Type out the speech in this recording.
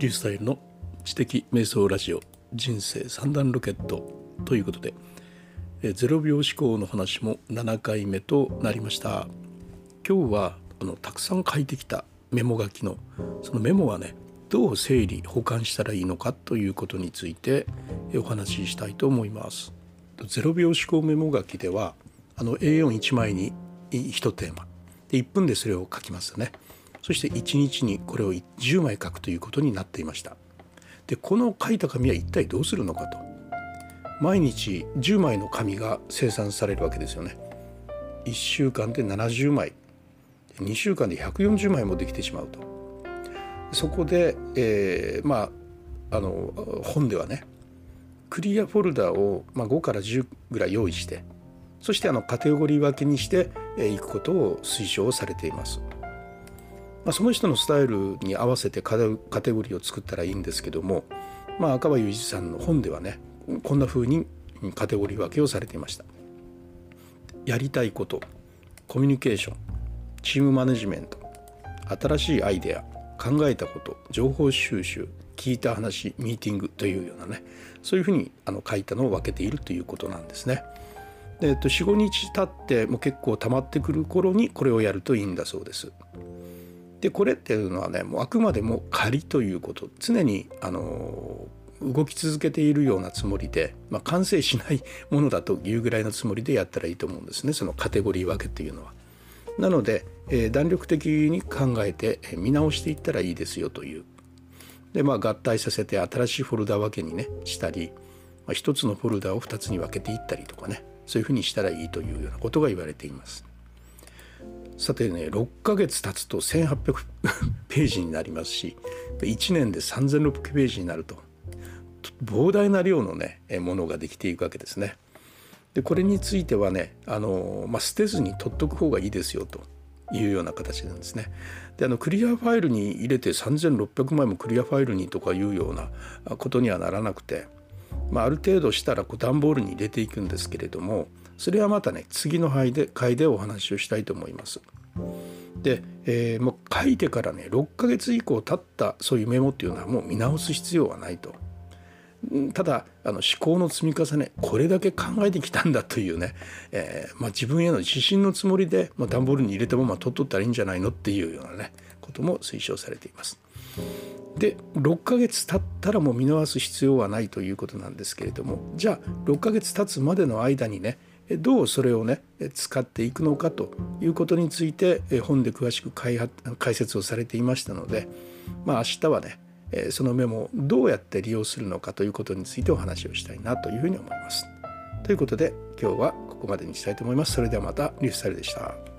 リュースタイルの知的瞑想ラジオ人生三段ロケットということで0秒思考の話も7回目となりました。今日はあのたくさん書いてきたメモ書きのそのメモはねどう整理保管したらいいのかということについてお話ししたいと思います。0秒思考メモ書きではあの A41 枚に1テーマ。で1分でそれを書きますよね。そして1日にこれを10枚書くということになっていました。でこの書いた紙は一体どうするのかと。毎日10枚の紙が生産されるわけですよね。1週間で70枚。2週間で140枚もできてしまうと。そこで、えー、まああの本ではねクリアフォルダを、まあ、5から10ぐらい用意してそしてあのカテゴリー分けにしていくことを推奨されています。まあ、その人のスタイルに合わせてカテゴリーを作ったらいいんですけども、まあ、赤羽裕二さんの本ではねこんな風にカテゴリー分けをされていました。やりたいことコミュニケーションチームマネジメント新しいアイデア考えたこと情報収集聞いた話ミーティングというようなねそういうふうにあの書いたのを分けているということなんですね。で、えっと、45日経っても結構溜まってくる頃にこれをやるといいんだそうです。でこれっていうのはねもうあくまでも仮ということ常にあの動き続けているようなつもりで、まあ、完成しないものだというぐらいのつもりでやったらいいと思うんですねそのカテゴリー分けっていうのは。なので、えー、弾力的に考えて見直していったらいいですよという。でまあ合体させて新しいフォルダ分けにねしたり、まあ、一つのフォルダを2つに分けていったりとかねそういうふうにしたらいいというようなことが言われています。さてね6ヶ月経つと1800 ページになりますし1年で3600ページになると膨大な量のねものができていくわけですね。でこれについてはねあの、まあ、捨てずに取っとく方がいいですよというような形なんですね。であのクリアファイルに入れて3600枚もクリアファイルにとかいうようなことにはならなくて、まあ、ある程度したらこう段ボールに入れていくんですけれどもそれはまたね次の回で回でお話をしたいと思います。で、えー、もう書いてからね6ヶ月以降経ったそういうメモっていうのはもう見直す必要はないと。ただあの思考の積み重ねこれだけ考えてきたんだというね、えーまあ、自分への自信のつもりで、まあ、段ボールに入れたまま取っとったらいいんじゃないのっていうようなねことも推奨されています。で6ヶ月経ったらもう見直す必要はないということなんですけれどもじゃあ6ヶ月経つまでの間にねどうそれをね使っていくのかということについて本で詳しく解説をされていましたのでまあ明日はねそのメモをどうやって利用するのかということについてお話をしたいなというふうに思います。ということで今日はここまでにしたいと思います。それではまたリュースタイルでした。